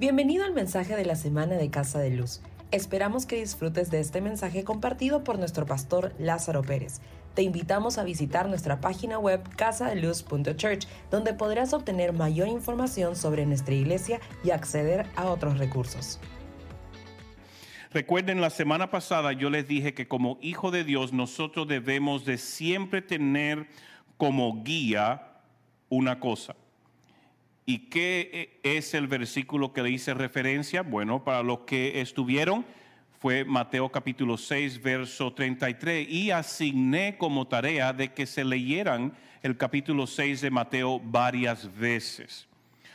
Bienvenido al mensaje de la semana de Casa de Luz. Esperamos que disfrutes de este mensaje compartido por nuestro pastor Lázaro Pérez. Te invitamos a visitar nuestra página web casadeluz.church, donde podrás obtener mayor información sobre nuestra iglesia y acceder a otros recursos. Recuerden, la semana pasada yo les dije que como hijo de Dios nosotros debemos de siempre tener como guía una cosa. ¿Y qué es el versículo que le hice referencia? Bueno, para los que estuvieron, fue Mateo capítulo 6, verso 33, y asigné como tarea de que se leyeran el capítulo 6 de Mateo varias veces.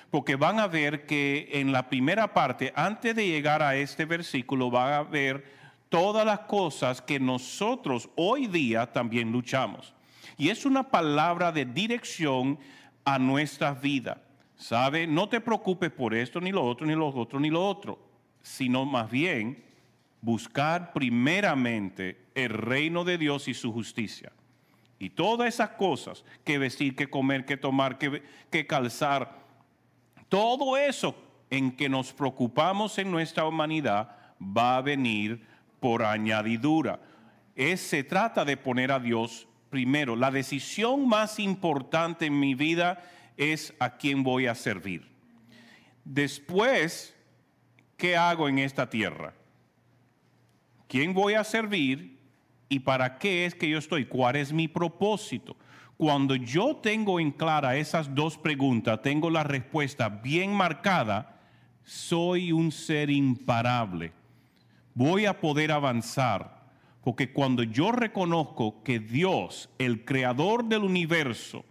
Porque van a ver que en la primera parte, antes de llegar a este versículo, van a ver todas las cosas que nosotros hoy día también luchamos. Y es una palabra de dirección a nuestra vida. ¿Sabe? No te preocupes por esto, ni lo otro, ni lo otro, ni lo otro, sino más bien buscar primeramente el reino de Dios y su justicia. Y todas esas cosas, que vestir, que comer, que tomar, que, que calzar, todo eso en que nos preocupamos en nuestra humanidad va a venir por añadidura. Es, se trata de poner a Dios primero. La decisión más importante en mi vida es a quién voy a servir. Después, ¿qué hago en esta tierra? ¿Quién voy a servir y para qué es que yo estoy? ¿Cuál es mi propósito? Cuando yo tengo en clara esas dos preguntas, tengo la respuesta bien marcada, soy un ser imparable. Voy a poder avanzar, porque cuando yo reconozco que Dios, el creador del universo,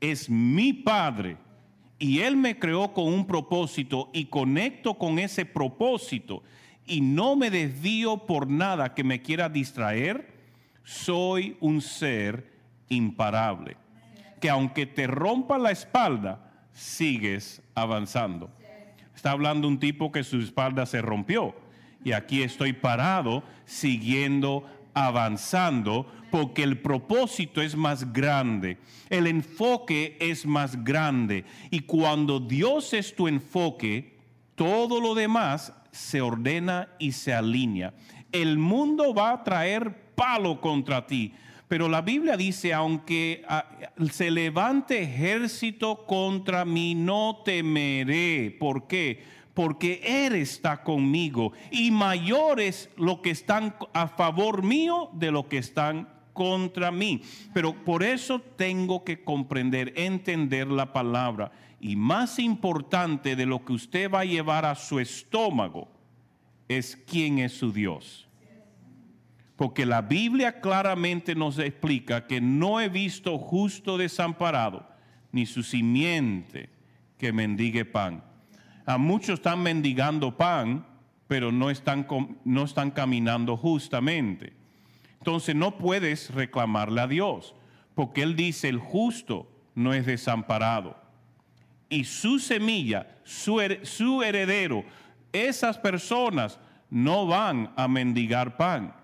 es mi Padre y Él me creó con un propósito y conecto con ese propósito y no me desvío por nada que me quiera distraer, soy un ser imparable. Que aunque te rompa la espalda, sigues avanzando. Está hablando un tipo que su espalda se rompió y aquí estoy parado siguiendo avanzando porque el propósito es más grande, el enfoque es más grande y cuando Dios es tu enfoque, todo lo demás se ordena y se alinea. El mundo va a traer palo contra ti, pero la Biblia dice, aunque ah, se levante ejército contra mí, no temeré. ¿Por qué? Porque Él está conmigo y mayores lo que están a favor mío de lo que están contra mí. Pero por eso tengo que comprender, entender la palabra. Y más importante de lo que usted va a llevar a su estómago es quién es su Dios. Porque la Biblia claramente nos explica que no he visto justo desamparado, ni su simiente que mendigue pan. A muchos están mendigando pan, pero no están, no están caminando justamente. Entonces no puedes reclamarle a Dios, porque Él dice, el justo no es desamparado. Y su semilla, su, su heredero, esas personas no van a mendigar pan.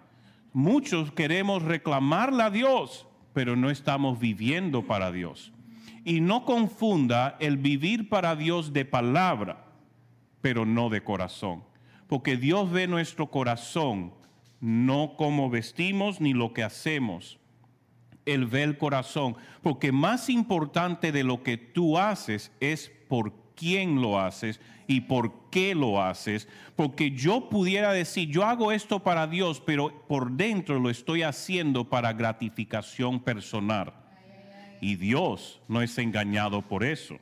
Muchos queremos reclamarle a Dios, pero no estamos viviendo para Dios. Y no confunda el vivir para Dios de palabra pero no de corazón. Porque Dios ve nuestro corazón, no como vestimos ni lo que hacemos. Él ve el corazón. Porque más importante de lo que tú haces es por quién lo haces y por qué lo haces. Porque yo pudiera decir, yo hago esto para Dios, pero por dentro lo estoy haciendo para gratificación personal. Y Dios no es engañado por eso.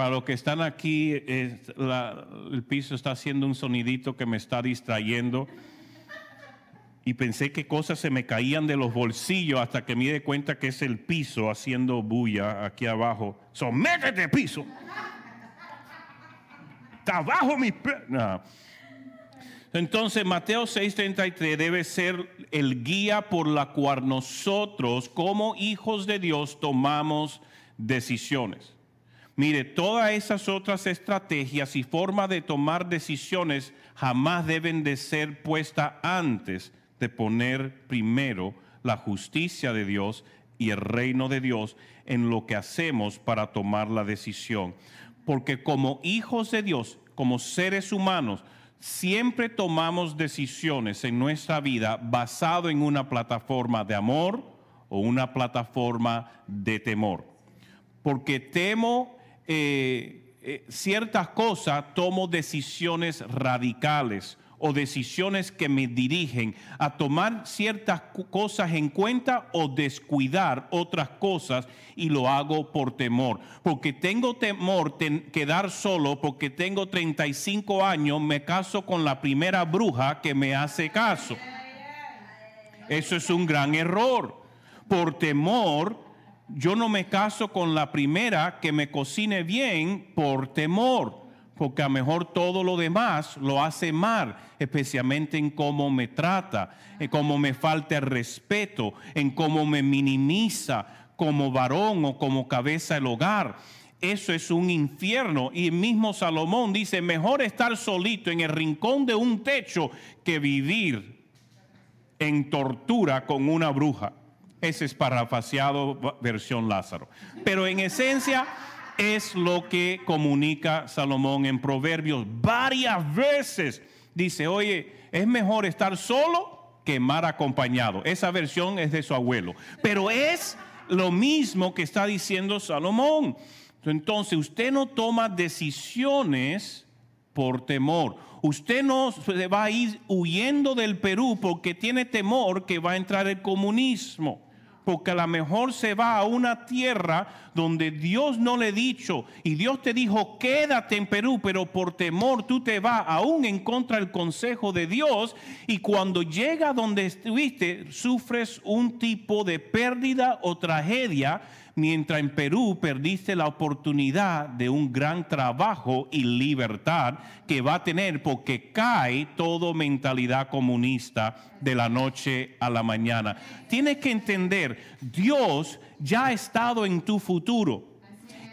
Para los que están aquí, el piso está haciendo un sonidito que me está distrayendo. Y pensé que cosas se me caían de los bolsillos hasta que me di cuenta que es el piso haciendo bulla aquí abajo. ¡Sométete, piso! ¡Está abajo mi... Entonces Mateo 6:33 debe ser el guía por la cual nosotros como hijos de Dios tomamos decisiones. Mire, todas esas otras estrategias y formas de tomar decisiones jamás deben de ser puestas antes de poner primero la justicia de Dios y el reino de Dios en lo que hacemos para tomar la decisión. Porque como hijos de Dios, como seres humanos, siempre tomamos decisiones en nuestra vida basado en una plataforma de amor o una plataforma de temor. Porque temo eh, eh, ciertas cosas, tomo decisiones radicales o decisiones que me dirigen a tomar ciertas cosas en cuenta o descuidar otras cosas y lo hago por temor. Porque tengo temor de quedar solo, porque tengo 35 años, me caso con la primera bruja que me hace caso. Eso es un gran error. Por temor, yo no me caso con la primera que me cocine bien por temor porque a lo mejor todo lo demás lo hace mal, especialmente en cómo me trata, en cómo me falta el respeto, en cómo me minimiza como varón o como cabeza del hogar. Eso es un infierno. Y el mismo Salomón dice, mejor estar solito en el rincón de un techo que vivir en tortura con una bruja. Es parafaseado versión Lázaro. Pero en esencia es lo que comunica Salomón en Proverbios varias veces. Dice, oye, es mejor estar solo que mal acompañado. Esa versión es de su abuelo. Pero es lo mismo que está diciendo Salomón. Entonces, usted no toma decisiones por temor. Usted no se va a ir huyendo del Perú porque tiene temor que va a entrar el comunismo porque a lo mejor se va a una tierra donde Dios no le ha dicho y Dios te dijo quédate en Perú, pero por temor tú te vas aún en contra del consejo de Dios y cuando llega donde estuviste sufres un tipo de pérdida o tragedia mientras en Perú perdiste la oportunidad de un gran trabajo y libertad que va a tener porque cae toda mentalidad comunista de la noche a la mañana. Tienes que entender, Dios ya ha estado en tu futuro.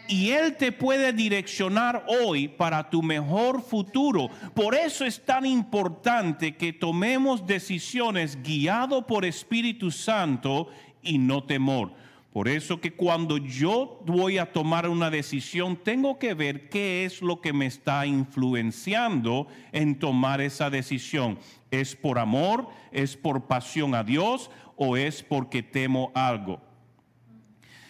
Y Él te puede direccionar hoy para tu mejor futuro. Por eso es tan importante que tomemos decisiones guiado por Espíritu Santo y no temor. Por eso que cuando yo voy a tomar una decisión, tengo que ver qué es lo que me está influenciando en tomar esa decisión. ¿Es por amor? ¿Es por pasión a Dios? ¿O es porque temo algo?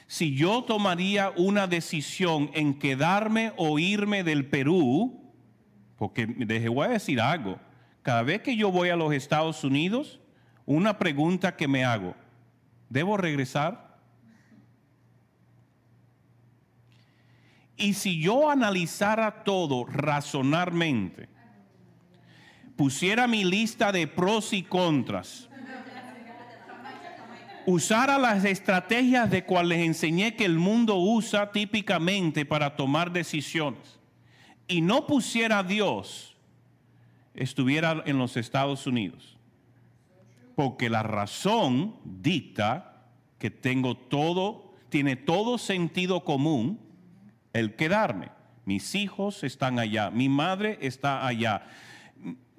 Si yo tomaría una decisión en quedarme o irme del Perú, porque voy a decir algo, cada vez que yo voy a los Estados Unidos, una pregunta que me hago, ¿debo regresar? Y si yo analizara todo razonarmente, pusiera mi lista de pros y contras, usara las estrategias de cuales les enseñé que el mundo usa típicamente para tomar decisiones, y no pusiera a Dios, estuviera en los Estados Unidos. Porque la razón dicta que tengo todo, tiene todo sentido común el quedarme. Mis hijos están allá, mi madre está allá.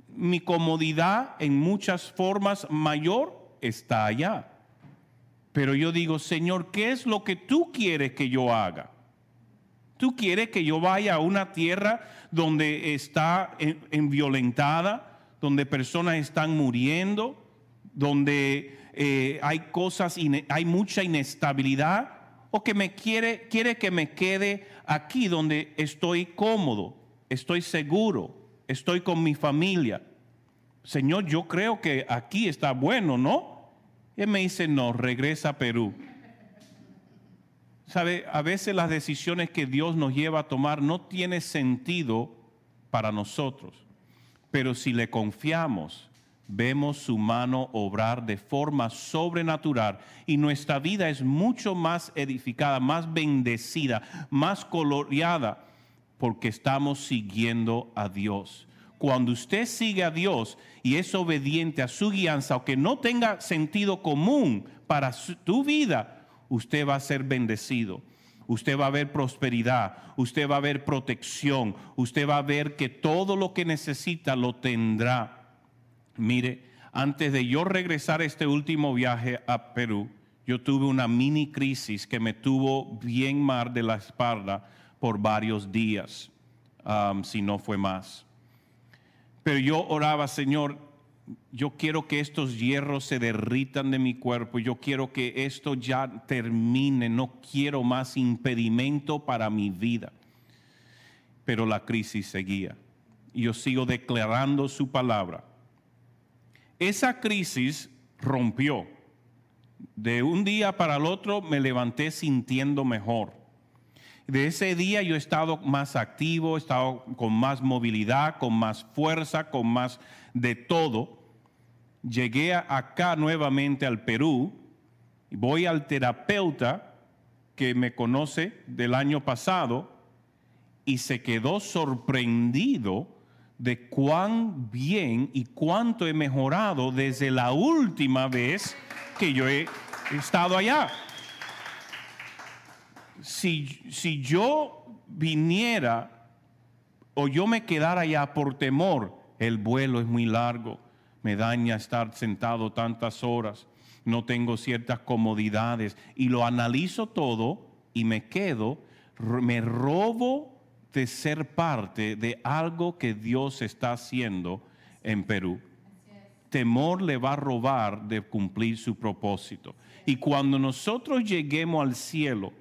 Mi comodidad en muchas formas mayor está allá. Pero yo digo, Señor, ¿qué es lo que tú quieres que yo haga? ¿Tú quieres que yo vaya a una tierra donde está en, violentada, donde personas están muriendo, donde eh, hay cosas, hay mucha inestabilidad? ¿O que me quiere, quiere que me quede aquí donde estoy cómodo, estoy seguro, estoy con mi familia. Señor, yo creo que aquí está bueno, ¿no? Él me dice, no, regresa a Perú. Sabe, a veces las decisiones que Dios nos lleva a tomar no tienen sentido para nosotros, pero si le confiamos, vemos su mano obrar de forma sobrenatural y nuestra vida es mucho más edificada, más bendecida, más coloreada, porque estamos siguiendo a Dios. Cuando usted sigue a Dios y es obediente a su guianza, aunque no tenga sentido común para tu vida, usted va a ser bendecido. Usted va a ver prosperidad, usted va a ver protección, usted va a ver que todo lo que necesita lo tendrá Mire, antes de yo regresar este último viaje a Perú, yo tuve una mini crisis que me tuvo bien mal de la espalda por varios días, si no fue más. Pero yo oraba, Señor, yo quiero que estos hierros se derritan de mi cuerpo, yo quiero que esto ya termine, no quiero más impedimento para mi vida. Pero la crisis seguía yo sigo declarando su palabra. Esa crisis rompió de un día para el otro me levanté sintiendo mejor. De ese día yo he estado más activo, he estado con más movilidad, con más fuerza, con más de todo. Llegué acá nuevamente al Perú, voy al terapeuta que me conoce del año pasado y se quedó sorprendido de cuán bien y cuánto he mejorado desde la última vez que yo he estado allá. Si, si yo viniera o yo me quedara allá por temor, el vuelo es muy largo, me daña estar sentado tantas horas, no tengo ciertas comodidades y lo analizo todo y me quedo, me robo de ser parte de algo que Dios está haciendo en Perú temor le va a robar de cumplir su propósito. Y cuando nosotros lleguemos al cielo,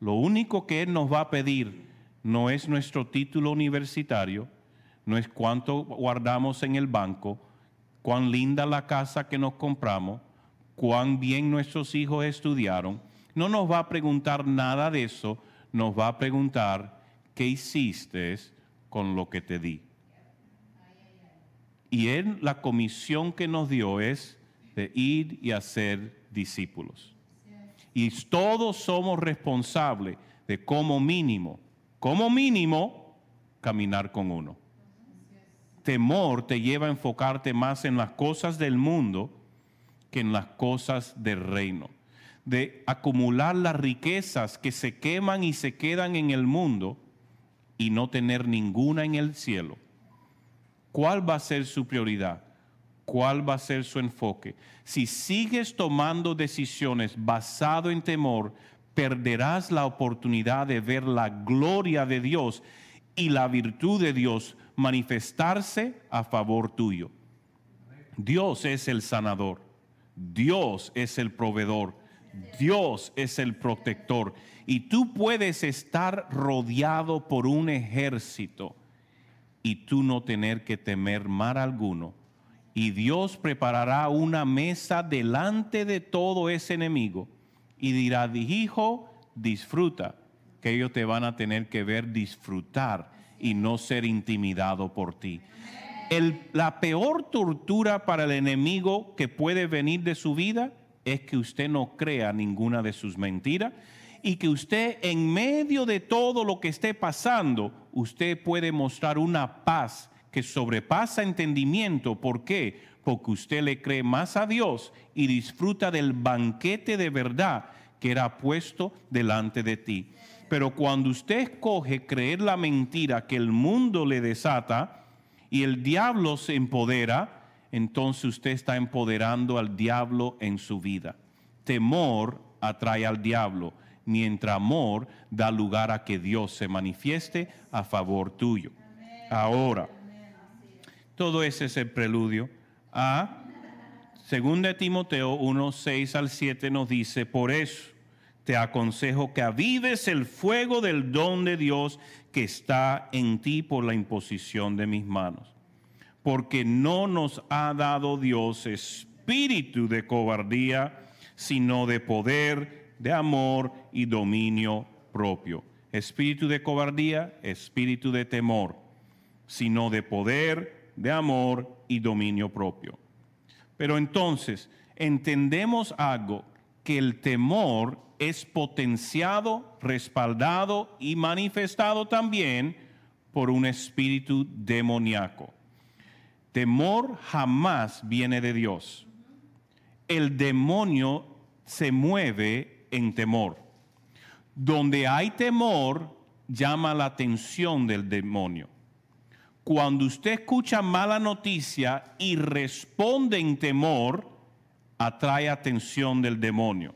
lo único que Él nos va a pedir no es nuestro título universitario, no es cuánto guardamos en el banco, cuán linda la casa que nos compramos, cuán bien nuestros hijos estudiaron. No nos va a preguntar nada de eso, nos va a preguntar qué hiciste con lo que te di. Y él, la comisión que nos dio es de ir y hacer discípulos. Y todos somos responsables de como mínimo, como mínimo, caminar con uno. Temor te lleva a enfocarte más en las cosas del mundo que en las cosas del reino. De acumular las riquezas que se queman y se quedan en el mundo y no tener ninguna en el cielo ¿Cuál va a ser su prioridad? ¿Cuál va a ser su enfoque? Si sigues tomando decisiones basado en temor, perderás la oportunidad de ver la gloria de Dios y la virtud de Dios manifestarse a favor tuyo. Dios es el sanador, Dios es el proveedor, Dios es el protector y tú puedes estar rodeado por un ejército y tú no tener que temer mal alguno. Y Dios preparará una mesa delante de todo ese enemigo y dirá, hijo, disfruta, que ellos te van a tener que ver disfrutar y no ser intimidado por ti. la peor tortura para el enemigo que puede venir de su vida es que usted no crea ninguna de sus mentiras y que usted en medio de todo lo que esté pasando, usted puede mostrar una paz que sobrepasa entendimiento. ¿Por qué? Porque usted le cree más a Dios y disfruta del banquete de verdad que era puesto delante de ti. Pero cuando usted escoge creer la mentira que el mundo le desata y el diablo se empodera, entonces usted está empoderando al diablo en su vida. Temor atrae al diablo mientras amor da lugar a que Dios se manifieste a favor tuyo. Ahora, todo ese es el preludio a de Timoteo 1, 6 al 7 nos dice, por eso te aconsejo que avives el fuego del don de Dios que está en ti por la imposición de mis manos. Porque no nos ha dado Dios espíritu de cobardía, sino de poder, de amor y dominio propio. Espíritu de cobardía, espíritu de temor, sino de poder, de amor y dominio propio. Pero entonces entendemos algo, que el temor es potenciado, respaldado y manifestado también por un espíritu demoníaco. Temor jamás viene de Dios. El demonio se mueve en temor. Donde hay temor, llama la atención del demonio. Cuando usted escucha mala noticia y responde en temor, atrae atención del demonio.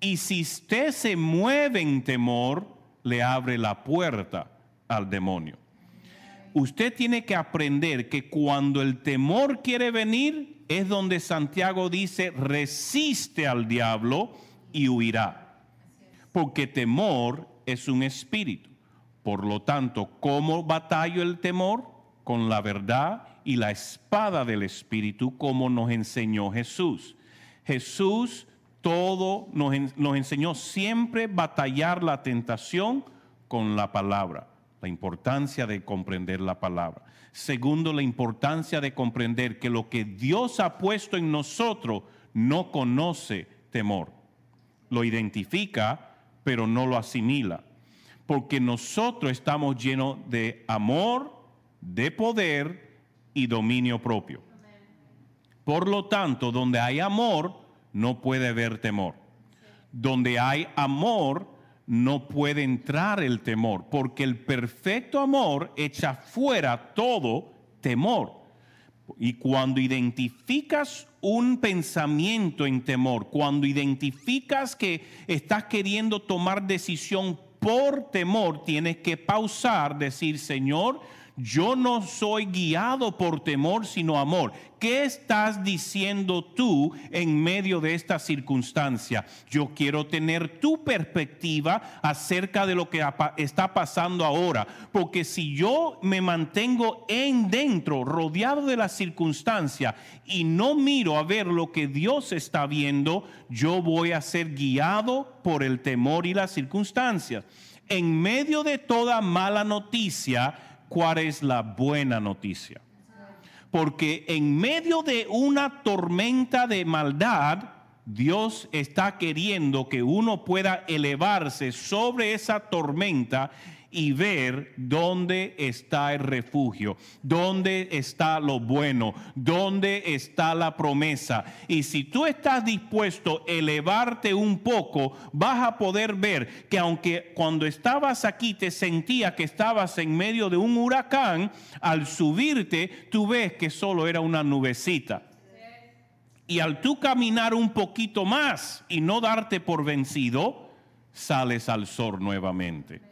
Y si usted se mueve en temor, le abre la puerta al demonio. Usted tiene que aprender que cuando el temor quiere venir, es donde Santiago dice, resiste al diablo y huirá. Porque temor es un espíritu. Por lo tanto, ¿cómo batallo el temor? Con la verdad y la espada del espíritu, como nos enseñó Jesús. Jesús todo nos, nos enseñó siempre batallar la tentación con la palabra, la importancia de comprender la palabra. Segundo, la importancia de comprender que lo que Dios ha puesto en nosotros no conoce temor. Lo identifica, pero no lo asimila. Porque nosotros estamos llenos de amor, de poder y dominio propio. Por lo tanto, donde hay amor, no puede haber temor. Donde hay amor, no puede entrar el temor, porque el perfecto amor echa fuera todo temor. Y cuando identificas un pensamiento en temor, cuando identificas que estás queriendo tomar decisión por temor, tienes que pausar, decir, Señor, yo no soy guiado por temor, sino amor. ¿Qué estás diciendo tú en medio de esta circunstancia? Yo quiero tener tu perspectiva acerca de lo que está pasando ahora, porque si yo me mantengo en dentro, rodeado de la circunstancia y no miro a ver lo que Dios está viendo, yo voy a ser guiado por el temor y las circunstancias. En medio de toda mala noticia, cuál es la buena noticia. Porque en medio de una tormenta de maldad, Dios está queriendo que uno pueda elevarse sobre esa tormenta y ver dónde está el refugio, dónde está lo bueno, dónde está la promesa. Y si tú estás dispuesto a elevarte un poco, vas a poder ver que aunque cuando estabas aquí te sentía que estabas en medio de un huracán, al subirte tú ves que solo era una nubecita. Y al tú caminar un poquito más y no darte por vencido, sales al sol nuevamente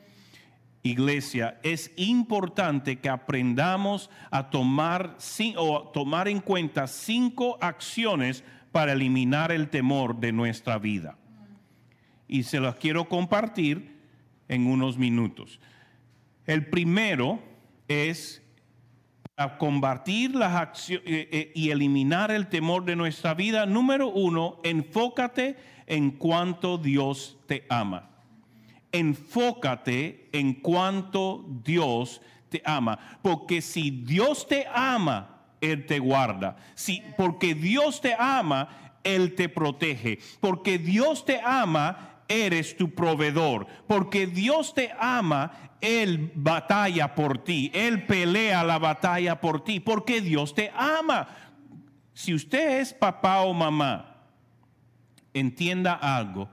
iglesia, es importante que aprendamos a tomar, o tomar en cuenta cinco acciones para eliminar el temor de nuestra vida. Y se las quiero compartir en unos minutos. El primero es a combatir las acciones eh, eh, y eliminar el temor de nuestra vida. Número uno, enfócate en cuanto Dios te ama enfócate en cuanto Dios te ama. Porque si Dios te ama, Él te guarda. Si, porque Dios te ama, Él te protege. Porque Dios te ama, eres tu proveedor. Porque Dios te ama, Él batalla por ti. Él pelea la batalla por ti. Porque Dios te ama. Si usted es papá o mamá, entienda algo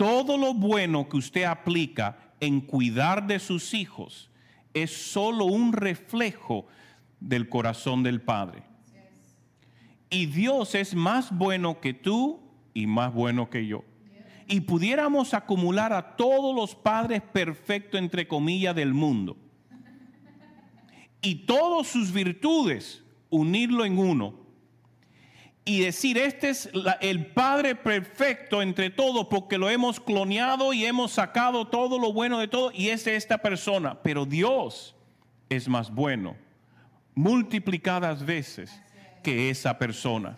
todo lo bueno que usted aplica en cuidar de sus hijos es solo un reflejo del corazón del Padre. Y Dios es más bueno que tú y más bueno que yo. Y pudiéramos acumular a todos los padres perfectos, entre comillas, del mundo. Y todas sus virtudes, unirlo en uno y decir, este es el Padre perfecto entre todos porque lo hemos cloneado y hemos sacado todo lo bueno de todo y es esta persona. Pero Dios es más bueno multiplicadas veces que esa persona.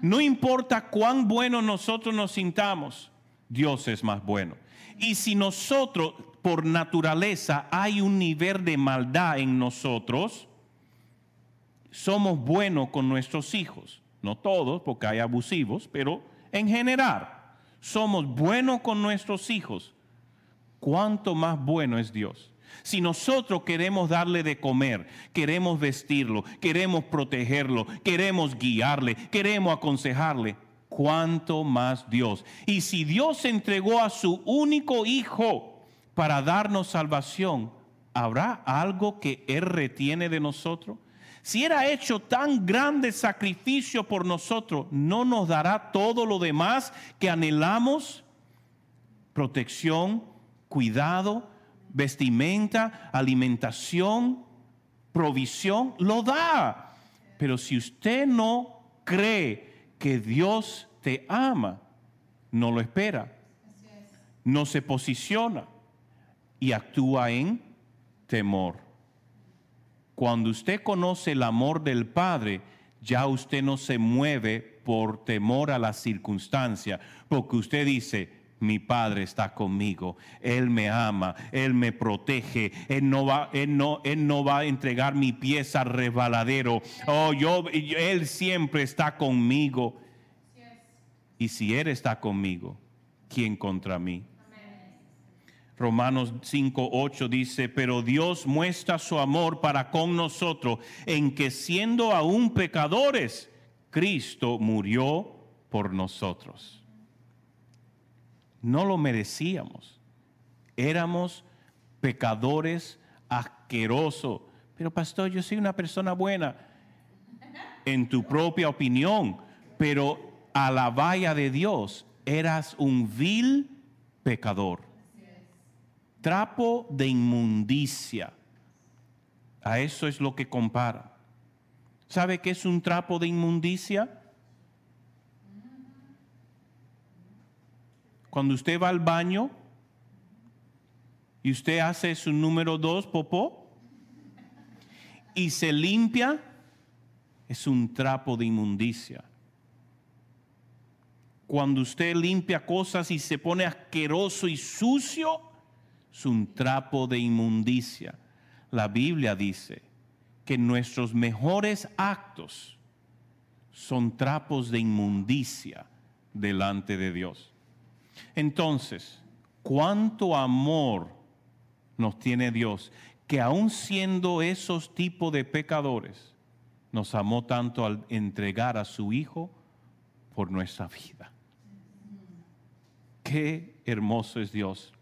No importa cuán bueno nosotros nos sintamos, Dios es más bueno. Y si nosotros, por naturaleza, hay un nivel de maldad en nosotros, somos buenos con nuestros hijos no todos, porque hay abusivos, pero en general somos buenos con nuestros hijos. ¿Cuánto más bueno es Dios? Si nosotros queremos darle de comer, queremos vestirlo, queremos protegerlo, queremos guiarle, queremos aconsejarle, ¿cuánto más Dios? Y si Dios entregó a su único hijo para darnos salvación, ¿habrá algo que Él retiene de nosotros? Si era hecho tan grande sacrificio por nosotros, ¿no nos dará todo lo demás que anhelamos? protección, cuidado, vestimenta, alimentación, provisión, lo da. Pero si usted no cree que Dios te ama, no lo espera, no se posiciona y actúa en temor. Cuando usted conoce el amor del Padre, ya usted no se mueve por temor a la circunstancia, porque usted dice, mi Padre está conmigo, Él me ama, Él me protege, Él no va, Él no, Él no va a entregar mi pieza al resbaladero. Oh, yo, Él siempre está conmigo. Y si Él está conmigo, ¿quién contra mí? Romanos 5, 8 dice, pero Dios muestra su amor para con nosotros en que siendo aún pecadores, Cristo murió por nosotros. No lo merecíamos. Éramos pecadores asquerosos. Pero pastor, yo soy una persona buena en tu propia opinión, pero a la valla de Dios eras un vil pecador trapo de inmundicia. A eso es lo que compara. ¿Sabe qué es un trapo de inmundicia? Cuando usted va al baño y usted hace su número dos popó y se limpia, es un trapo de inmundicia. Cuando usted limpia cosas y se pone asqueroso y sucio, es un trapo de inmundicia. La Biblia dice que nuestros mejores actos son trapos de inmundicia delante de Dios. Entonces, cuánto amor nos tiene Dios, que aun siendo esos tipos de pecadores, nos amó tanto al entregar a su Hijo por nuestra vida. Qué hermoso es Dios.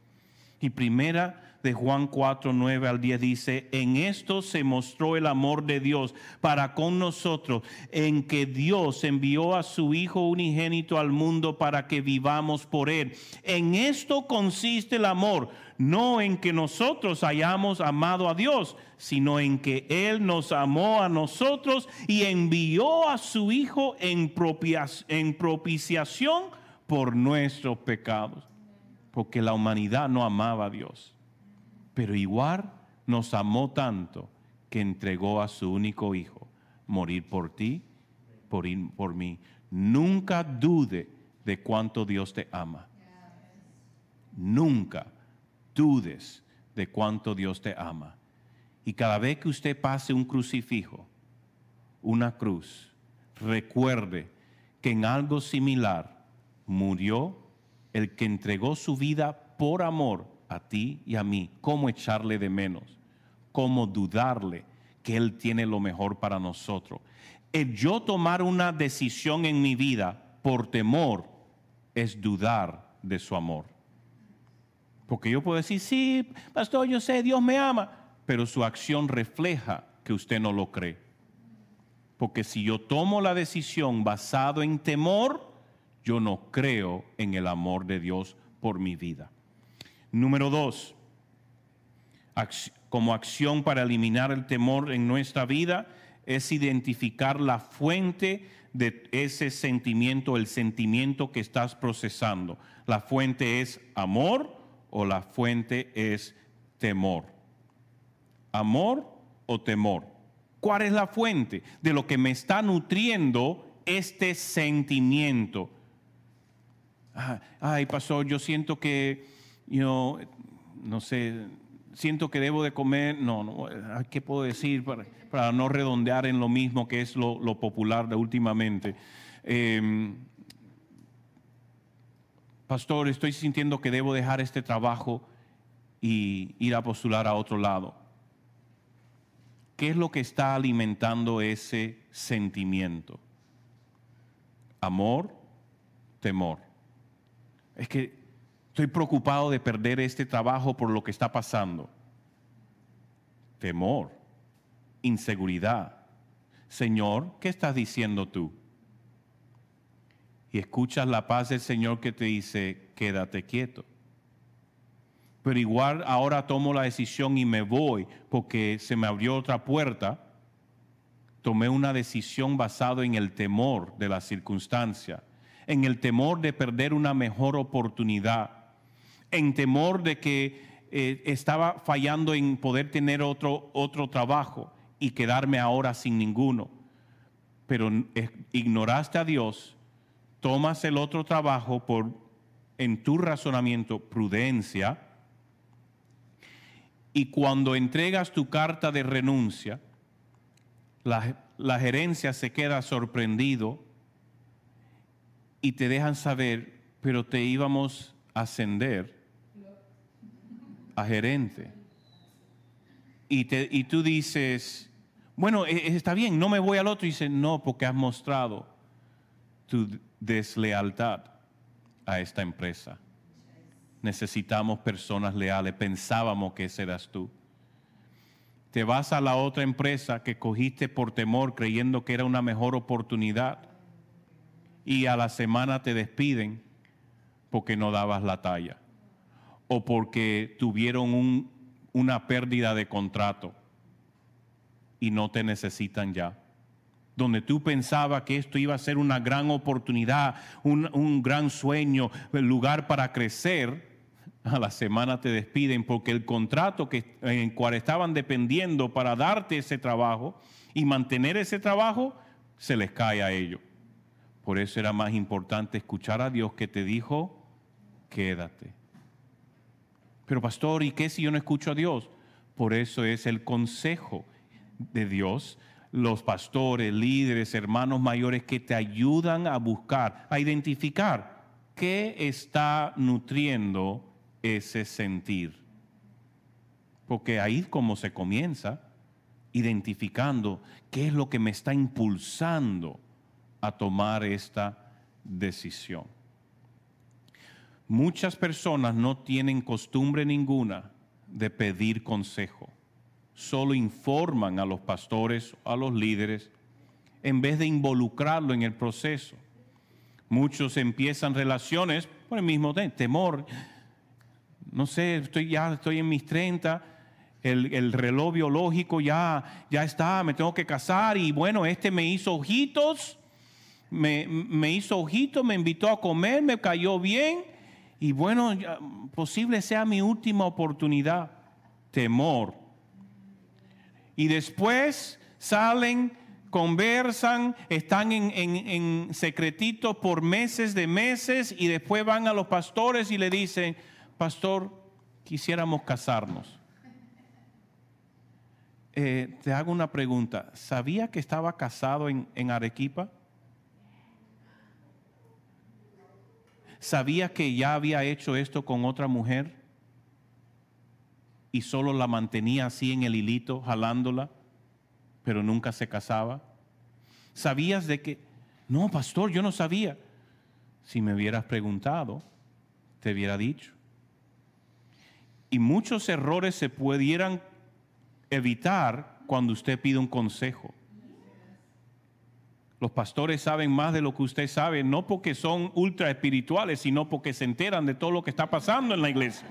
Y primera de Juan 4, 9 al 10 dice, en esto se mostró el amor de Dios para con nosotros, en que Dios envió a su Hijo unigénito al mundo para que vivamos por Él. En esto consiste el amor, no en que nosotros hayamos amado a Dios, sino en que Él nos amó a nosotros y envió a su Hijo en, propiciación por nuestros pecados porque la humanidad no amaba a Dios. Pero igual nos amó tanto que entregó a su único hijo, morir por ti, por, por mí. Nunca dude de cuánto Dios te ama. Nunca dudes de cuánto Dios te ama. Y cada vez que usted pase un crucifijo, una cruz, recuerde que en algo similar murió el que entregó su vida por amor a ti y a mí, ¿cómo echarle de menos? ¿Cómo dudarle que Él tiene lo mejor para nosotros? El yo tomar una decisión en mi vida por temor es dudar de su amor. Porque yo puedo decir, sí, pastor, yo sé, Dios me ama, pero su acción refleja que usted no lo cree. Porque si yo tomo la decisión basado en temor, yo no creo en el amor de Dios por mi vida. Número dos, como acción para eliminar el temor en nuestra vida, es identificar la fuente de ese sentimiento, el sentimiento que estás procesando. La fuente es amor o la fuente es temor. Amor o temor. ¿Cuál es la fuente de lo que me está nutriendo este sentimiento? Ay, pastor, yo siento que, yo, no sé, siento que debo de comer, no, no ¿qué puedo decir para, no redondear en lo mismo que es lo, popular de últimamente? Em, pastor, estoy sintiendo que debo dejar este trabajo y ir a postular a otro lado. ¿Qué es lo que está alimentando ese sentimiento? Amor, temor es que estoy preocupado de perder este trabajo por lo que está pasando. Temor, inseguridad. Señor, ¿qué estás diciendo tú? Y escuchas la paz del Señor que te dice, quédate quieto, pero igual ahora tomo la decisión y me voy porque se me abrió otra puerta, tomé una decisión basada en el temor de la circunstancia, en el temor de perder una mejor oportunidad, en temor de que eh, estaba fallando en poder tener otro, otro trabajo y quedarme ahora sin ninguno. Pero eh, ignoraste a Dios, tomas el otro trabajo por, en tu razonamiento, prudencia, y cuando entregas tu carta de renuncia, la, la gerencia se queda sorprendido y te dejan saber, pero te íbamos a ascender a gerente. Y, te, y tú dices, bueno, e, e, está bien, no me voy al otro. Y dice, no, porque has mostrado tu deslealtad a esta empresa. Necesitamos personas leales. Pensábamos que ese eras tú. Te vas a la otra empresa que cogiste por temor creyendo que era una mejor oportunidad y a la semana te despiden porque no dabas la talla o porque tuvieron una pérdida de contrato y no te necesitan ya. Donde tú pensabas que esto iba a ser una gran oportunidad, un, gran sueño, lugar para crecer, a la semana te despiden porque el contrato que, en el cual estaban dependiendo para darte ese trabajo y mantener ese trabajo, se les cae a ellos. Por eso era más importante escuchar a Dios que te dijo, quédate. Pero pastor, ¿y qué si yo no escucho a Dios? Por eso es el consejo de Dios, los pastores, líderes, hermanos mayores que te ayudan a buscar, a identificar qué está nutriendo ese sentir. Porque ahí como se comienza, identificando qué es lo que me está impulsando a tomar esta decisión. Muchas personas no tienen costumbre ninguna de pedir consejo. Solo informan a los pastores, a los líderes, en vez de involucrarlo en el proceso. Muchos empiezan relaciones por el mismo temor. No sé, estoy ya estoy en mis 30, el, reloj biológico ya, ya está, me tengo que casar y bueno, este me hizo ojitos, me, me hizo ojitos, me invitó a comer, me cayó bien y bueno, posible sea mi última oportunidad. Temor. Y después salen, conversan, están en, en, secretito por meses de meses y después van a los pastores y le dicen, pastor, quisiéramos casarnos. Eh, te hago una pregunta. ¿Sabía que estaba casado en, en Arequipa? ¿Sabía que ya había hecho esto con otra mujer? Y solo la mantenía así en el hilito, jalándola, pero nunca se casaba. ¿Sabías de que, no, pastor, yo no sabía? Si me hubieras preguntado, te hubiera dicho. Y muchos errores se pudieran evitar cuando usted pide un consejo. Los pastores saben más de lo que usted sabe, no porque son ultra espirituales, sino porque se enteran de todo lo que está pasando en la iglesia.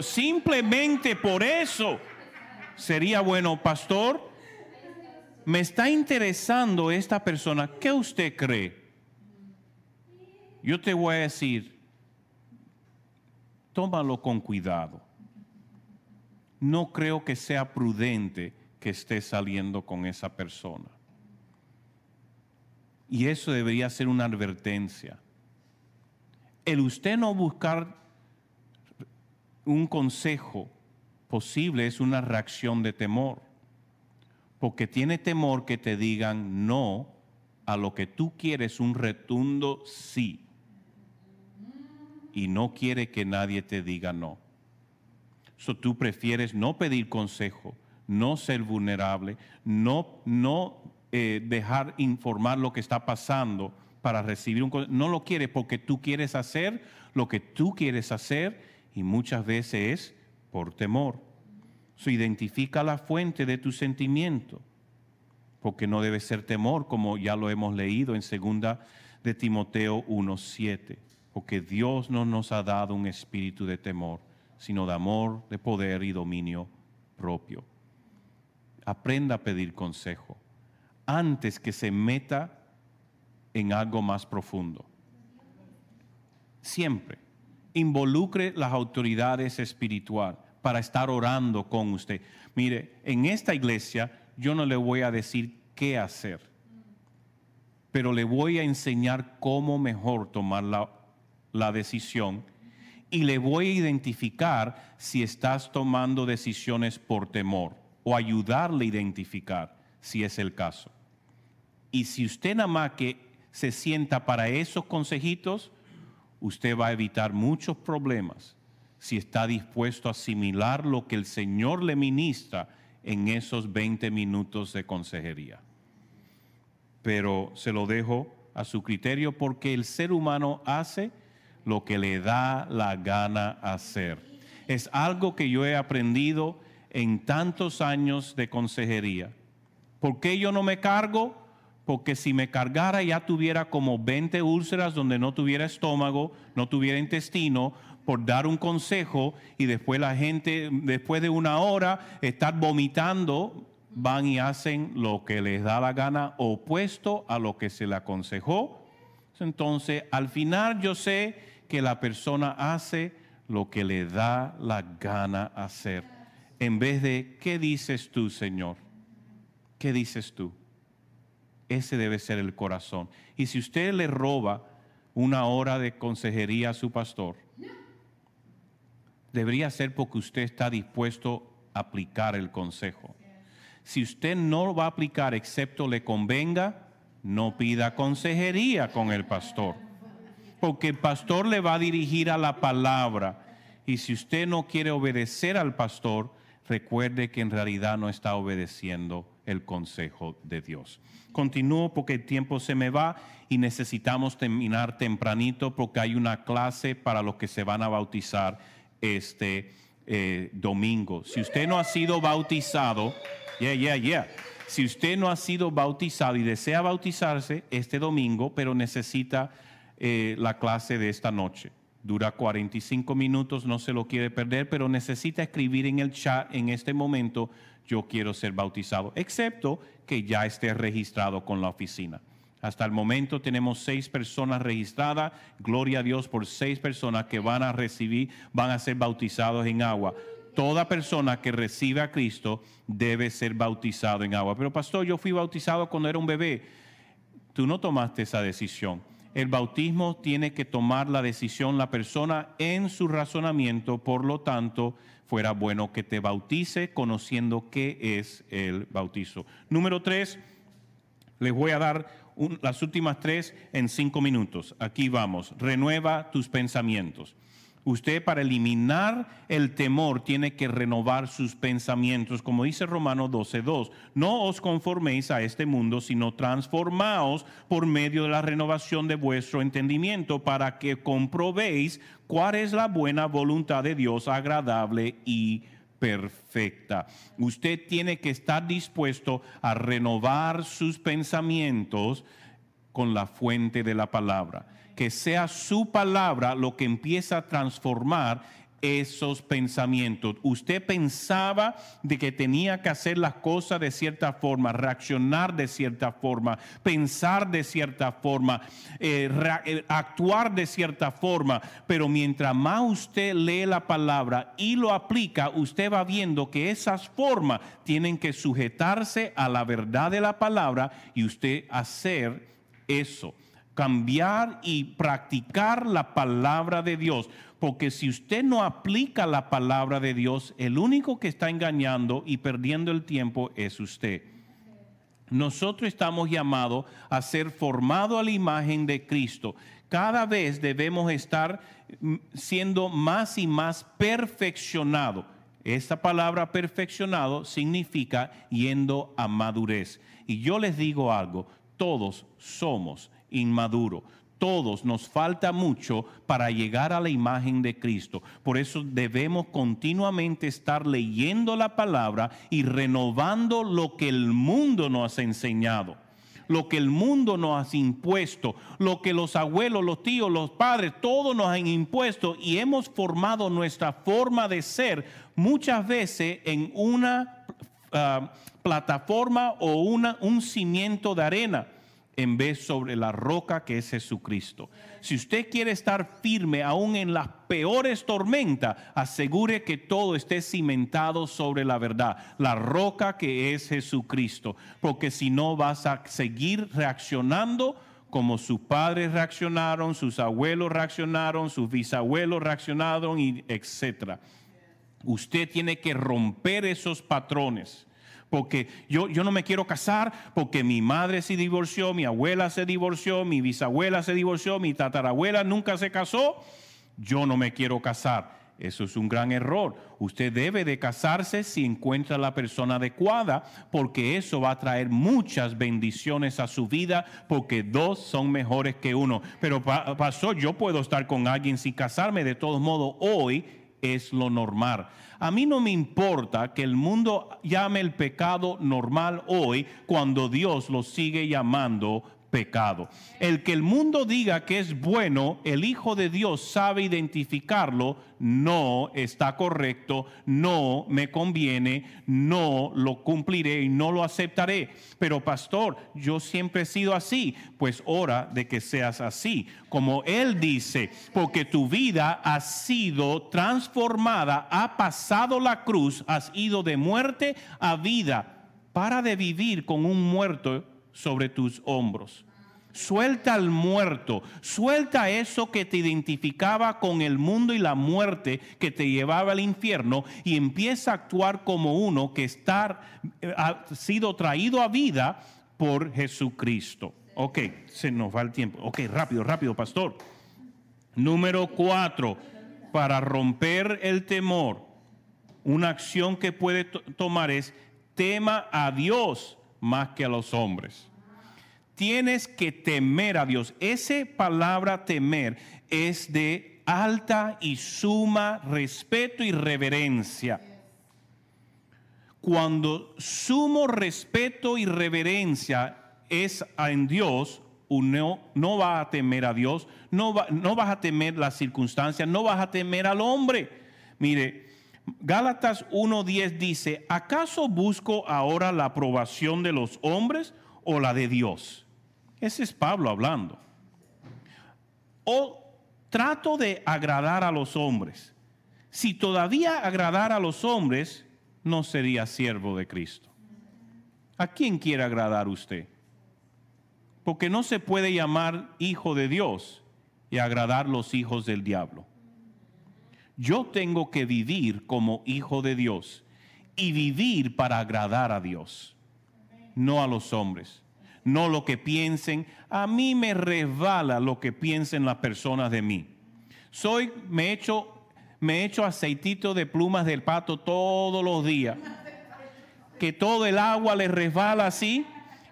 simplemente por eso sería bueno, pastor, me está interesando esta persona, ¿qué usted cree? Yo te voy a decir, tómalo con cuidado. No creo que sea prudente que esté saliendo con esa persona. Y eso debería ser una advertencia. El usted no buscar un consejo posible es una reacción de temor, porque tiene temor que te digan no a lo que tú quieres, un retundo sí, y no quiere que nadie te diga no. So, tú prefieres no pedir consejo, no ser vulnerable, no, no eh, dejar informar lo que está pasando para recibir un... No lo quiere porque tú quieres hacer lo que tú quieres hacer y muchas veces es por temor. Se identifica la fuente de tu sentimiento, porque no debe ser temor, como ya lo hemos leído en segunda de Timoteo 1:7, porque Dios no nos ha dado un espíritu de temor, sino de amor, de poder y dominio propio. Aprenda a pedir consejo antes que se meta en algo más profundo. Siempre involucre las autoridades espirituales para estar orando con usted. Mire, en esta iglesia yo no le voy a decir qué hacer, pero le voy a enseñar cómo mejor tomar la, la decisión y le voy a identificar si estás tomando decisiones por temor o ayudarle a identificar si es el caso. Y si usted nada más que se sienta para esos consejitos, usted va a evitar muchos problemas si está dispuesto a asimilar lo que el Señor le ministra en esos 20 minutos de consejería. Pero se lo dejo a su criterio porque el ser humano hace lo que le da la gana hacer. Es algo que yo he aprendido en tantos años de consejería. ¿Por qué yo no me cargo? Porque si me cargara ya tuviera como 20 úlceras donde no tuviera estómago, no tuviera intestino, por dar un consejo y después la gente, después de una hora, estar vomitando, van y hacen lo que les da la gana opuesto a lo que se le aconsejó. Entonces, al final yo sé que la persona hace lo que le da la gana hacer, en vez de, ¿qué dices tú, Señor? ¿Qué dices tú? Ese debe ser el corazón. Y si usted le roba una hora de consejería a su pastor, debería ser porque usted está dispuesto a aplicar el consejo. Si usted no va a aplicar excepto le convenga, no pida consejería con el pastor porque el pastor le va a dirigir a la palabra. Y si usted no quiere obedecer al pastor, recuerde que en realidad no está obedeciendo el consejo de Dios. Continúo porque el tiempo se me va y necesitamos terminar tempranito porque hay una clase para los que se van a bautizar este eh, domingo. Si usted no ha sido bautizado, yeah, yeah, yeah. Si usted no ha sido bautizado y desea bautizarse este domingo, pero necesita eh, la clase de esta noche. Dura 45 minutos, no se lo quiere perder, pero necesita escribir en el chat en este momento, yo quiero ser bautizado, excepto que ya esté registrado con la oficina. Hasta el momento tenemos seis personas registradas. Gloria a Dios por seis personas que van a recibir, van a ser bautizados en agua. Toda persona que recibe a Cristo debe ser bautizado en agua. Pero pastor, yo fui bautizado cuando era un bebé. Tú no tomaste esa decisión el bautismo tiene que tomar la decisión la persona en su razonamiento, por lo tanto, fuera bueno que te bautice conociendo qué es el bautizo. Número tres, les voy a dar las últimas tres en cinco minutos. Aquí vamos, renueva tus pensamientos. Usted para eliminar el temor tiene que renovar sus pensamientos, como dice Romano 12.2. No os conforméis a este mundo, sino transformaos por medio de la renovación de vuestro entendimiento para que comprobéis cuál es la buena voluntad de Dios agradable y perfecta. Usted tiene que estar dispuesto a renovar sus pensamientos con la fuente de la palabra que sea su palabra lo que empieza a transformar esos pensamientos. Usted pensaba de que tenía que hacer las cosas de cierta forma, reaccionar de cierta forma, pensar de cierta forma, eh, eh, actuar de cierta forma, pero mientras más usted lee la palabra y lo aplica, usted va viendo que esas formas tienen que sujetarse a la verdad de la palabra y usted hacer eso cambiar y practicar la palabra de Dios. Porque si usted no aplica la palabra de Dios, el único que está engañando y perdiendo el tiempo es usted. Nosotros estamos llamados a ser formados a la imagen de Cristo. Cada vez debemos estar mm, siendo más y más perfeccionados. Esta palabra perfeccionado significa yendo a madurez. Y yo les digo algo, todos somos inmaduro. Todos nos falta mucho para llegar a la imagen de Cristo. Por eso debemos continuamente estar leyendo la palabra y renovando lo que el mundo nos ha enseñado. lo que el mundo nos ha impuesto, lo que los abuelos, los tíos, los padres, todos nos han impuesto y hemos formado nuestra forma de ser muchas veces en una ah, plataforma o una, un cimiento de arena en vez sobre la roca que es Jesucristo. Si usted quiere estar firme aún en las peores tormentas, asegure que todo esté cimentado sobre la verdad, la roca que es Jesucristo, porque si no vas a seguir reaccionando como sus padres reaccionaron, sus abuelos reaccionaron, sus bisabuelos reaccionaron etcétera. Usted tiene que romper esos patrones porque yo, yo no me quiero casar porque mi madre se divorció, mi abuela se divorció, mi bisabuela se divorció, mi tatarabuela nunca se casó, yo no me quiero casar. Eso es un gran error. Usted debe de casarse si encuentra la persona adecuada, porque eso va a traer muchas bendiciones a su vida, porque dos son mejores que uno. Pero pasó, yo puedo estar con alguien sin casarme, de todos modos, hoy es lo normal. A mí no me importa que el mundo llame el pecado normal hoy cuando Dios lo sigue llamando pecado. El que el mundo diga que es bueno, el Hijo de Dios sabe identificarlo, no está correcto, no me conviene, no lo cumpliré y no lo aceptaré. Pero pastor, yo siempre he sido así, pues hora de que seas así, como Él dice, porque tu vida ha sido transformada, ha pasado la cruz, has ido de muerte a vida. Para de vivir con un muerto sobre tus hombros. Suelta al muerto, suelta eso que te identificaba con el mundo y la muerte que te llevaba al infierno y empieza a actuar como uno que está, eh, ha sido traído a vida por Jesucristo. Ok, se nos va el tiempo. Ok, rápido, rápido, pastor. Número cuatro, para romper el temor, una acción que puede tomar es tema a Dios más que a los hombres. Tienes que temer a Dios. Esa palabra temer es de alta y suma respeto y reverencia. Cuando sumo respeto y reverencia es en Dios, uno no va a temer a Dios, no, no vas a temer las circunstancias, no vas a temer al hombre. Mire, Gálatas 1.10 dice, ¿acaso busco ahora la aprobación de los hombres o la de Dios? Ese es Pablo hablando. O trato de agradar a los hombres. Si todavía agradara a los hombres, no sería siervo de Cristo. ¿A quién quiere agradar usted? Porque no se puede llamar hijo de Dios y agradar los hijos del diablo yo tengo que vivir como hijo de Dios y vivir para agradar a Dios, no a los hombres, no lo que piensen. A mí me resbala lo que piensen las personas de mí. Soy, me echo, me echo aceitito de plumas del pato todos los días. Que todo el agua le resbala así.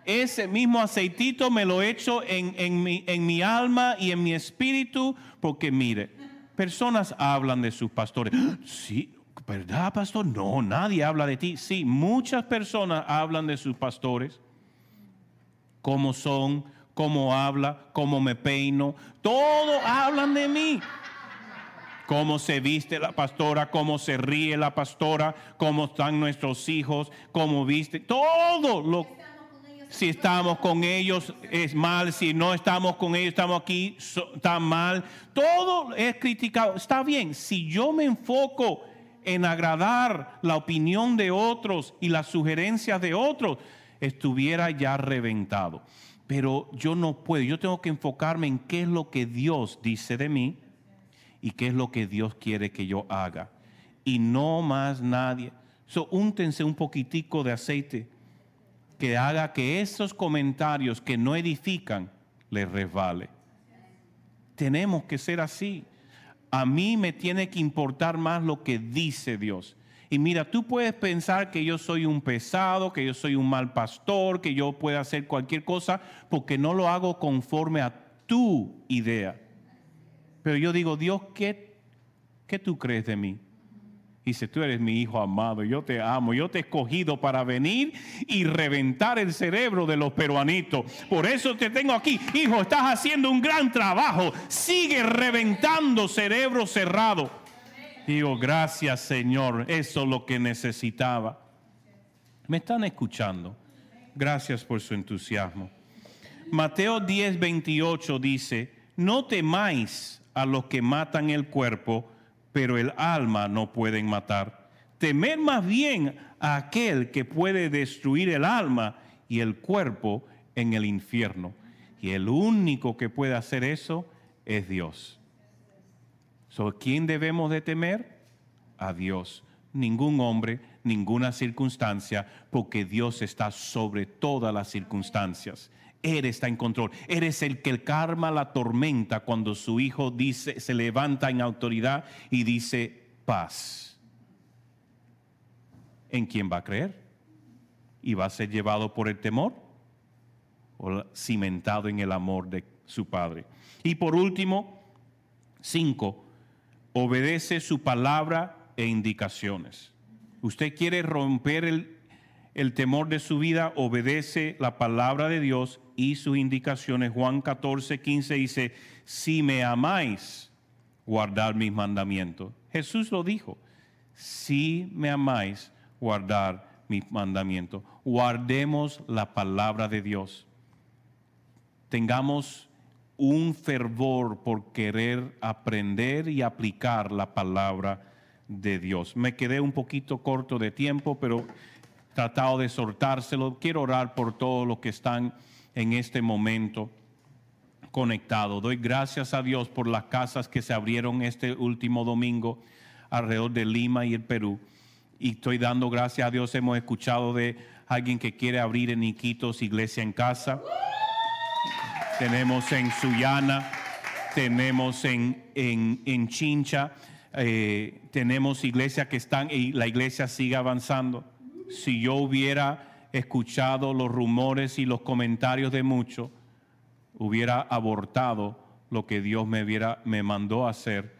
Ese mismo aceitito me lo echo en, en, mi, en mi alma y en mi espíritu, porque mire, Personas hablan de sus pastores. Sí, ¿verdad, pastor? No, nadie habla de ti. Sí, muchas personas hablan de sus pastores. Cómo son, cómo habla, cómo me peino. Todo hablan de mí. Cómo se viste la pastora, cómo se ríe la pastora, cómo están nuestros hijos, cómo viste. Todo lo si estamos con ellos es mal, si no estamos con ellos estamos aquí, está mal. Todo es criticado. Está bien, si yo me enfoco en agradar la opinión de otros y las sugerencias de otros, estuviera ya reventado. Pero yo no puedo, yo tengo que enfocarme en qué es lo que Dios dice de mí y qué es lo que Dios quiere que yo haga. Y no más nadie. So, úntense un poquitico de aceite que haga que esos comentarios que no edifican les resbale. Tenemos que ser así. A mí me tiene que importar más lo que dice Dios. Y mira, tú puedes pensar que yo soy un pesado, que yo soy un mal pastor, que yo pueda hacer cualquier cosa, porque no lo hago conforme a tu idea. Pero yo digo, Dios, ¿qué, qué tú crees de mí? Dice, tú eres mi hijo amado, yo te amo, yo te he escogido para venir y reventar el cerebro de los peruanitos. Por eso te tengo aquí, hijo, estás haciendo un gran trabajo. Sigue reventando cerebro cerrado. Digo, gracias Señor, eso es lo que necesitaba. ¿Me están escuchando? Gracias por su entusiasmo. Mateo 10, 28 dice, no temáis a los que matan el cuerpo, pero el alma no pueden matar. Temer más bien a aquel que puede destruir el alma y el cuerpo en el infierno. Y el único que puede hacer eso es Dios. ¿So, ¿Quién debemos de temer? A Dios. Ningún hombre, ninguna circunstancia, porque Dios está sobre todas las circunstancias. Él está en control. Eres el que calma la tormenta cuando su hijo dice, se levanta en autoridad y dice paz. ¿En quién va a creer? ¿Y va a ser llevado por el temor? ¿O cimentado en el amor de su padre? Y por último, cinco, obedece su palabra e indicaciones. Usted quiere romper el, temor de su vida, obedece la palabra de Dios y sus indicaciones. Juan 14, 15 dice, si me amáis, guardar mis mandamientos. Jesús lo dijo, si me amáis, guardar mis mandamientos. Guardemos la palabra de Dios. Tengamos un fervor por querer aprender y aplicar la palabra de Dios. Me quedé un poquito corto de tiempo, pero tratado de soltárselo. Quiero orar por todos los que están en este momento conectado. Doy gracias a Dios por las casas que se abrieron este último domingo alrededor de Lima y el Perú. Y estoy dando gracias a Dios. Hemos escuchado de alguien que quiere abrir en Iquitos iglesia en casa. Tenemos en Suyana, tenemos en, en, Chincha, eh, tenemos iglesias que están y la iglesia sigue avanzando. Si yo hubiera escuchado los rumores y los comentarios de muchos, hubiera abortado lo que Dios me, me mandó hacer.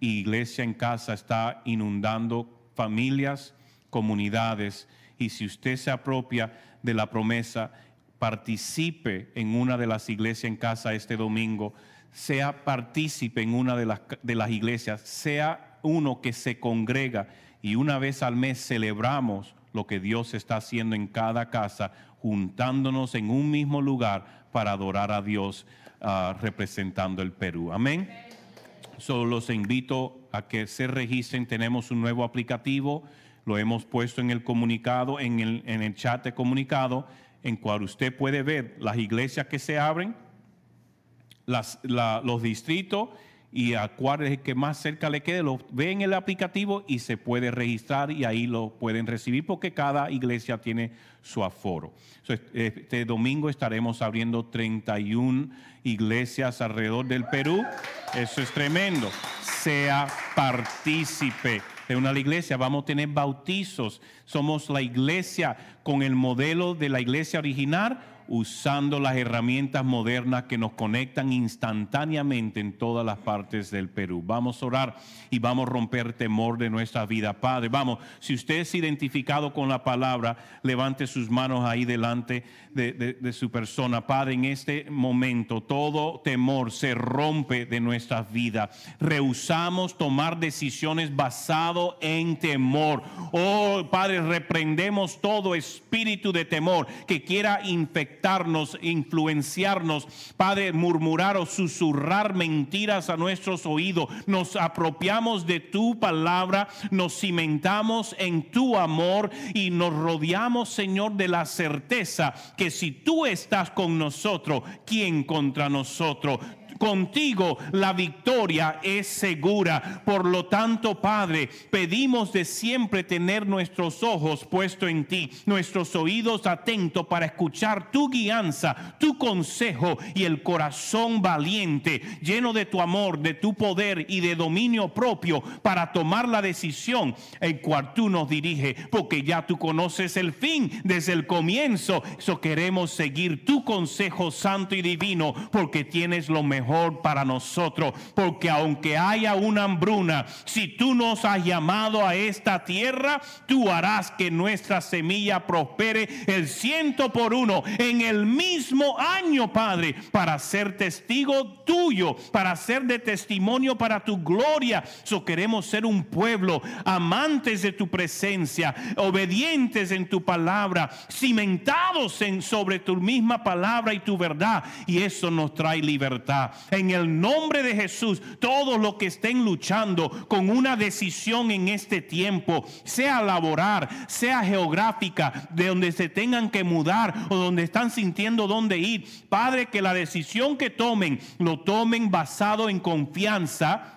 Iglesia en casa está inundando familias, comunidades, y si usted se apropia de la promesa, participe en una de las iglesias en casa este domingo, sea partícipe en una de las, de las iglesias, sea uno que se congrega y una vez al mes celebramos lo que Dios está haciendo en cada casa, juntándonos en un mismo lugar para adorar a Dios ah, representando el Perú. Amén. Solo los invito a que se registren. Tenemos un nuevo aplicativo. Lo hemos puesto en el comunicado, en el, en el chat de comunicado, en cual usted puede ver las iglesias que se abren, los distritos y a cuál es el que más cerca le quede, lo ve en el aplicativo y se puede registrar y ahí lo pueden recibir porque cada iglesia tiene su aforo. Este domingo estaremos abriendo 31 iglesias alrededor del Perú. Eso es tremendo. Sea partícipe de una iglesia. Vamos a tener bautizos. Somos la iglesia con el modelo de la iglesia original usando las herramientas modernas que nos conectan instantáneamente en todas las partes del Perú. Vamos a orar y vamos a romper temor de nuestra vida. Padre, vamos, si usted es identificado con la palabra, levante sus manos ahí delante de, su persona. Padre, en este momento todo temor se rompe de nuestras vidas. Rehusamos tomar decisiones basado en temor. Oh, Padre, reprendemos todo espíritu de temor que quiera infectar influenciarnos, Padre, murmurar o susurrar mentiras a nuestros oídos. Nos apropiamos de tu palabra, nos cimentamos en tu amor y nos rodeamos, Señor, de la certeza que si tú estás con nosotros, ¿quién contra nosotros? Contigo la victoria es segura. Por lo tanto, Padre, pedimos de siempre tener nuestros ojos puestos en ti, nuestros oídos atentos para escuchar tu guianza, tu consejo y el corazón valiente, lleno de tu amor, de tu poder y de dominio propio para tomar la decisión en cual tú nos dirige, porque ya tú conoces el fin desde el comienzo. Eso queremos seguir tu consejo santo y divino, porque tienes lo mejor para nosotros, porque aunque haya una hambruna, si tú nos has llamado a esta tierra, tú harás que nuestra semilla prospere el ciento por uno en el mismo año, Padre, para ser testigo tuyo, para ser de testimonio para tu gloria. So queremos ser un pueblo amantes de tu presencia, obedientes en tu palabra, cimentados en sobre tu misma palabra y tu verdad, y eso nos trae libertad. En el nombre de Jesús, todos los que estén luchando con una decisión en este tiempo, sea laborar, sea geográfica, de donde se tengan que mudar o donde están sintiendo dónde ir, Padre, que la decisión que tomen lo tomen basado en confianza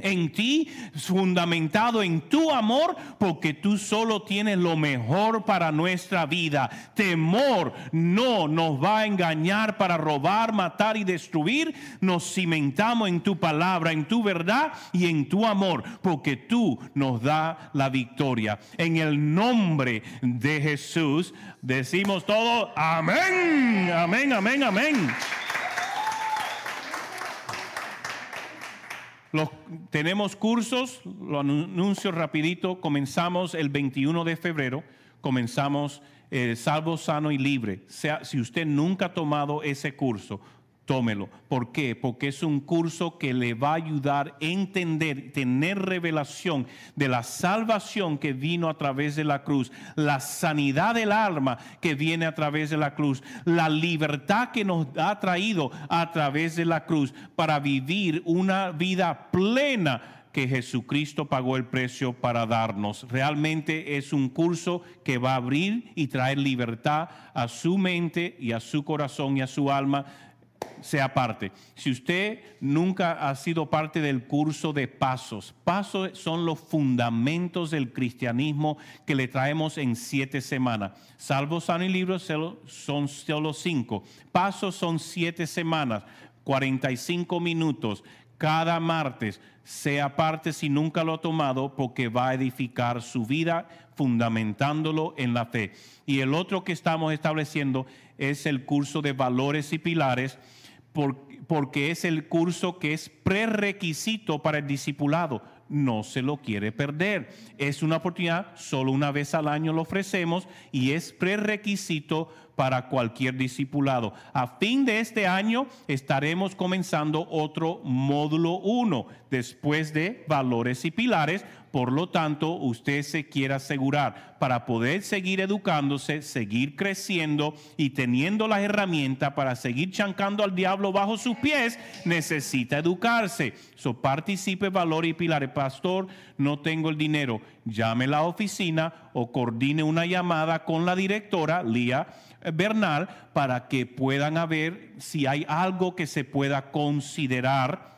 en ti, fundamentado en tu amor, porque tú solo tienes lo mejor para nuestra vida. Temor no nos va a engañar para robar, matar y destruir. Nos cimentamos en tu palabra, en tu verdad y en tu amor, porque tú nos da la victoria. En el nombre de Jesús decimos todo, amén, amén, amén, amén. Tenemos cursos, lo anuncio rapidito, comenzamos el 21 de febrero, comenzamos eh, Salvo, Sano y Libre. Sea, si usted nunca ha tomado ese curso, tómelo. ¿Por qué? Porque es un curso que le va a ayudar a entender, tener revelación de la salvación que vino a través de la cruz, la sanidad del alma que viene a través de la cruz, la libertad que nos ha traído a través de la cruz para vivir una vida plena que Jesucristo pagó el precio para darnos. Realmente es un curso que va a abrir y traer libertad a su mente y a su corazón y a su alma sea parte. Si usted nunca ha sido parte del curso de pasos, pasos son los fundamentos del cristianismo que le traemos en siete semanas. Salvo sano y libro son solo cinco. Pasos son siete semanas, 45 minutos cada martes. Sea parte si nunca lo ha tomado porque va a edificar su vida fundamentándolo en la fe. Y el otro que estamos estableciendo es el curso de valores y pilares porque es el curso que es prerequisito para el discipulado. No se lo quiere perder. Es una oportunidad, solo una vez al año lo ofrecemos y es prerequisito para cualquier discipulado. A fin de este año estaremos comenzando otro módulo 1 después de valores y pilares por lo tanto, usted se quiere asegurar para poder seguir educándose, seguir creciendo y teniendo las herramientas para seguir chancando al diablo bajo sus pies, necesita educarse. So participe, valor y pilares. Pastor, no tengo el dinero. Llame a la oficina o coordine una llamada con la directora, Lía Bernal, para que puedan ver si hay algo que se pueda considerar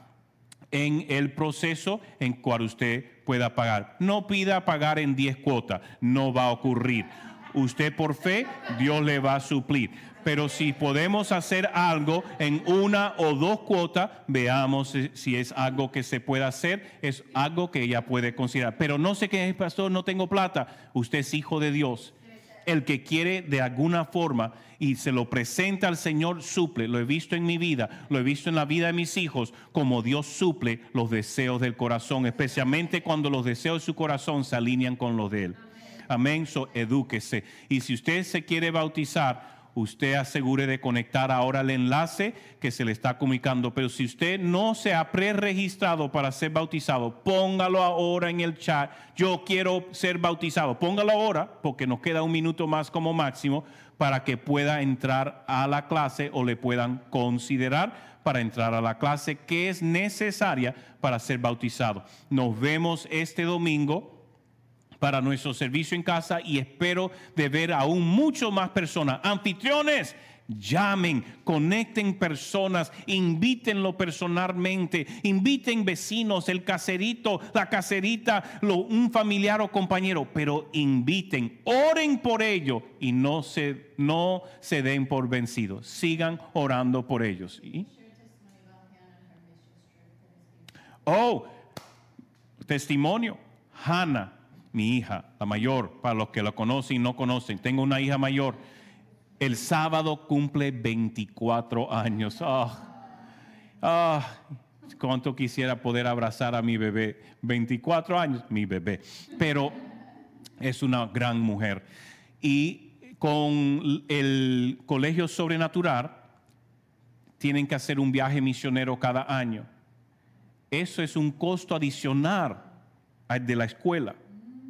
en el proceso en cual usted pueda pagar. No pida pagar en 10 cuotas, no va a ocurrir. Usted por fe, Dios le va a suplir. Pero si podemos hacer algo en una o dos cuotas, veamos si es algo que se puede hacer, es algo que ella puede considerar. Pero no sé qué es, pastor, no tengo plata. Usted es hijo de Dios el que quiere de alguna forma y se lo presenta al Señor, suple. Lo he visto en mi vida, lo he visto en la vida de mis hijos, como Dios suple los deseos del corazón, especialmente cuando los deseos de su corazón se alinean con los de Él. Amén, so edúquese. Y si usted se quiere bautizar, usted asegure de conectar ahora el enlace que se le está comunicando. Pero si usted no se ha preregistrado para ser bautizado, póngalo ahora en el chat. Yo quiero ser bautizado. Póngalo ahora porque nos queda un minuto más como máximo para que pueda entrar a la clase o le puedan considerar para entrar a la clase que es necesaria para ser bautizado. Nos vemos este domingo para nuestro servicio en casa y espero de ver aún mucho más personas. Anfitriones, llamen, conecten personas, invítenlo personalmente, inviten vecinos, el caserito, la caserita, un familiar o compañero, pero inviten, oren por ello y no se, no se den por vencidos, sigan orando por ellos. Oh, testimonio, Hannah mi hija, la mayor, para los que la conocen y no conocen, tengo una hija mayor, el sábado cumple 24 años. Ah. Ah, cuánto quisiera poder abrazar a mi bebé. 24 años, mi bebé. Pero es una gran mujer. Y con el colegio sobrenatural tienen que hacer un viaje misionero cada año. Eso es un costo adicional de la escuela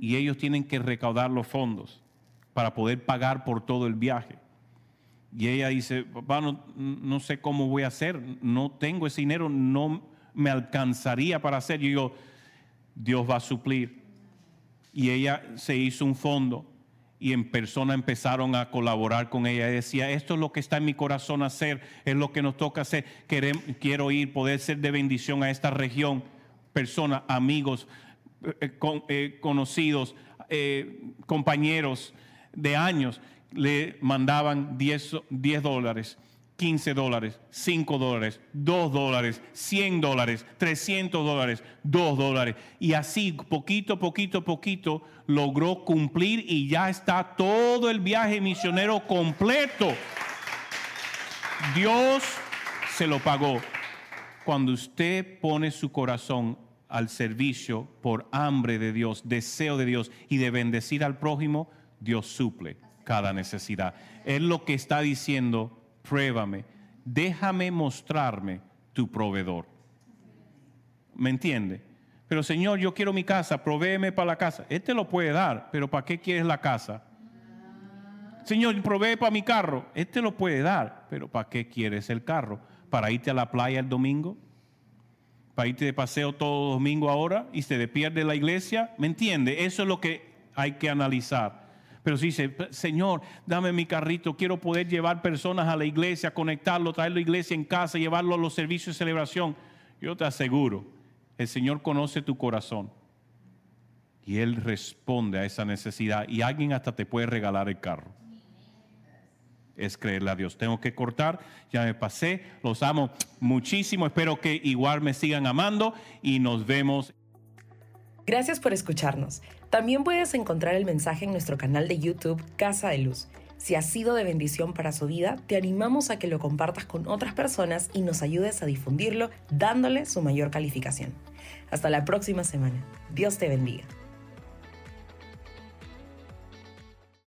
y ellos tienen que recaudar los fondos para poder pagar por todo el viaje. Y ella dice, papá, no, sé cómo voy a hacer, no tengo ese dinero, no me alcanzaría para hacer. Y yo, Dios va a suplir. Y ella se hizo un fondo y en persona empezaron a colaborar con ella. decía, esto es lo que está en mi corazón hacer, es lo que nos toca hacer. quiero ir, poder ser de bendición a esta región. Personas, amigos, eh, eh, conocidos, eh, compañeros de años le mandaban 10, 10 dólares, 15 dólares, 5 dólares, 2 dólares, 100 dólares, 300 dólares, 2 dólares. Y así, poquito, poquito, poquito, logró cumplir y ya está todo el viaje misionero completo. Dios se lo pagó. Cuando usted pone su corazón al servicio por hambre de Dios, deseo de Dios y de bendecir al prójimo, Dios suple cada necesidad. Es lo que está diciendo, pruébame, déjame mostrarme tu proveedor. ¿Me entiende? Pero Señor, yo quiero mi casa, provéeme para la casa. Él te lo puede dar, pero ¿para qué quieres la casa? Señor, provee para mi carro. Él te lo puede dar, pero ¿para qué quieres el carro? ¿Para irte a la playa el domingo? ¿Para irte de paseo todo domingo ahora y se pierde la iglesia? ¿Me entiende? Eso es lo que hay que analizar. Pero si dice, Señor, dame mi carrito, quiero poder llevar personas a la iglesia, conectarlo, traerlo a la iglesia en casa, llevarlo a los servicios de celebración. Yo te aseguro, el Señor conoce tu corazón. Y Él responde a esa necesidad. Y alguien hasta te puede regalar el carro. Es creerle a Dios. Tengo que cortar, ya me pasé. Los amo muchísimo. Espero que igual me sigan amando y nos vemos. Gracias por escucharnos. También puedes encontrar el mensaje en nuestro canal de YouTube Casa de Luz. Si ha sido de bendición para su vida, te animamos a que lo compartas con otras personas y nos ayudes a difundirlo dándole su mayor calificación. Hasta la próxima semana. Dios te bendiga.